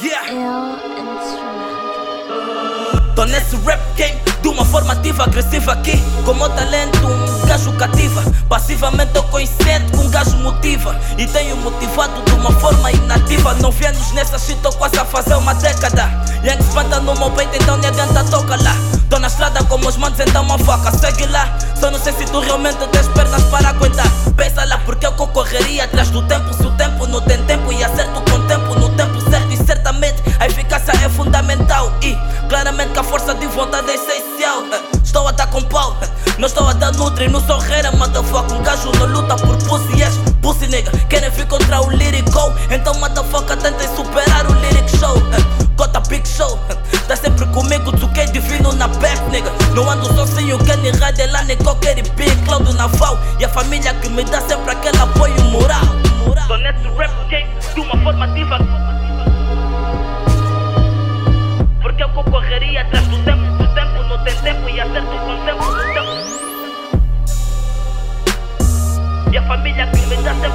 Yeah. Eu instrumental. Tô nesse rap game de uma forma ativa, agressiva aqui. Com meu talento, um gajo cativa. Passivamente tô consciente que um gajo motiva. E tenho motivado de uma forma inativa. Não vienes nessa shit, tô quase a fazer uma década. Yang espanta no meu peito, então nem adianta toca lá. Tô na estrada como os manos, então uma faca, segue lá. Só não sei se tu realmente tens pernas para aguentar. Estou a dar com pau, não estou a dar nutri, não sou reira, motherfucker. Um gajo não luta por pussy, yes, pussy nigga. Querem vir contra o lyrical, então motherfucker tentem superar o lyric show. eh. Cota big show, eh. tá sempre comigo, tu que é divino na back, nigga. Não ando sozinho, Kenny nem qualquer big, Cláudio Naval. E a família que me dá sempre Your familia crimen me. se